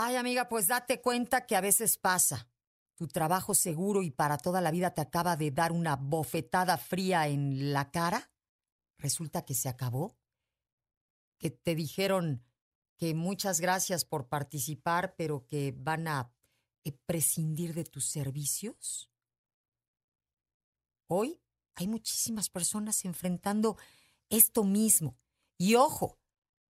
Ay, amiga, pues date cuenta que a veces pasa. Tu trabajo seguro y para toda la vida te acaba de dar una bofetada fría en la cara. Resulta que se acabó. Que te dijeron que muchas gracias por participar, pero que van a eh, prescindir de tus servicios. Hoy hay muchísimas personas enfrentando esto mismo. Y ojo,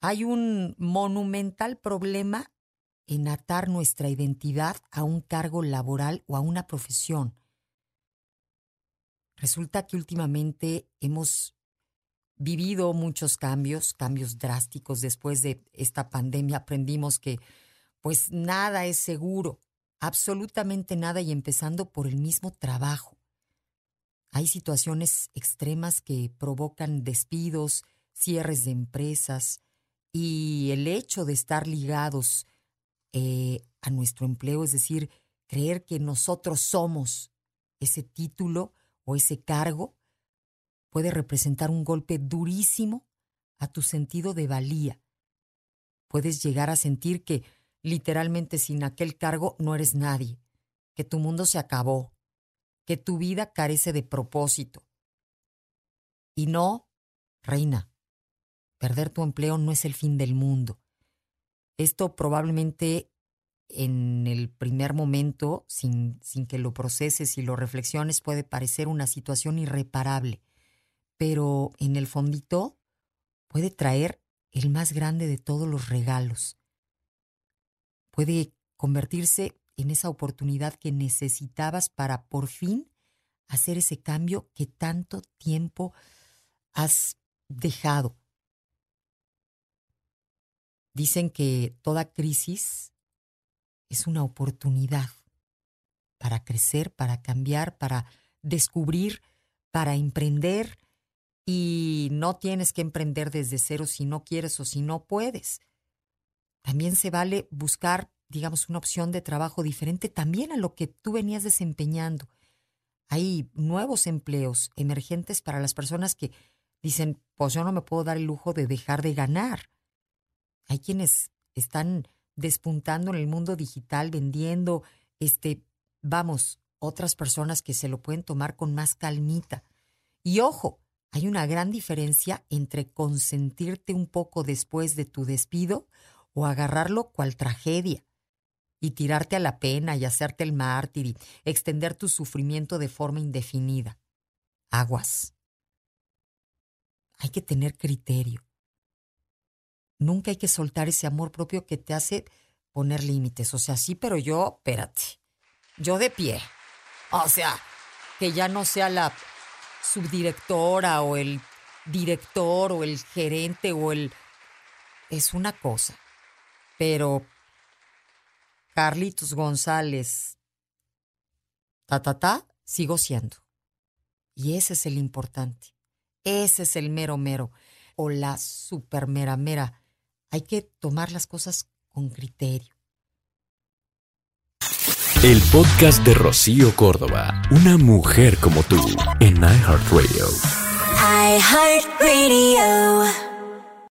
hay un monumental problema en atar nuestra identidad a un cargo laboral o a una profesión. Resulta que últimamente hemos vivido muchos cambios, cambios drásticos. Después de esta pandemia aprendimos que pues nada es seguro, absolutamente nada y empezando por el mismo trabajo. Hay situaciones extremas que provocan despidos, cierres de empresas y el hecho de estar ligados eh, a nuestro empleo, es decir, creer que nosotros somos ese título o ese cargo, puede representar un golpe durísimo a tu sentido de valía. Puedes llegar a sentir que literalmente sin aquel cargo no eres nadie, que tu mundo se acabó, que tu vida carece de propósito. Y no, reina, perder tu empleo no es el fin del mundo. Esto probablemente en el primer momento, sin, sin que lo proceses y lo reflexiones, puede parecer una situación irreparable, pero en el fondito puede traer el más grande de todos los regalos. Puede convertirse en esa oportunidad que necesitabas para por fin hacer ese cambio que tanto tiempo has dejado. Dicen que toda crisis es una oportunidad para crecer, para cambiar, para descubrir, para emprender. Y no tienes que emprender desde cero si no quieres o si no puedes. También se vale buscar, digamos, una opción de trabajo diferente también a lo que tú venías desempeñando. Hay nuevos empleos emergentes para las personas que dicen, pues yo no me puedo dar el lujo de dejar de ganar. Hay quienes están despuntando en el mundo digital, vendiendo, este, vamos, otras personas que se lo pueden tomar con más calmita. Y ojo, hay una gran diferencia entre consentirte un poco después de tu despido o agarrarlo cual tragedia y tirarte a la pena y hacerte el mártir y extender tu sufrimiento de forma indefinida. Aguas. Hay que tener criterio. Nunca hay que soltar ese amor propio que te hace poner límites. O sea, sí, pero yo, espérate, yo de pie. O sea, que ya no sea la subdirectora o el director o el gerente o el... Es una cosa. Pero Carlitos González, ta, ta, ta, sigo siendo. Y ese es el importante. Ese es el mero mero. O la super mera mera hay que tomar las cosas con criterio. El podcast de Rocío Córdoba, una mujer como tú, en iHeartRadio. iHeartRadio.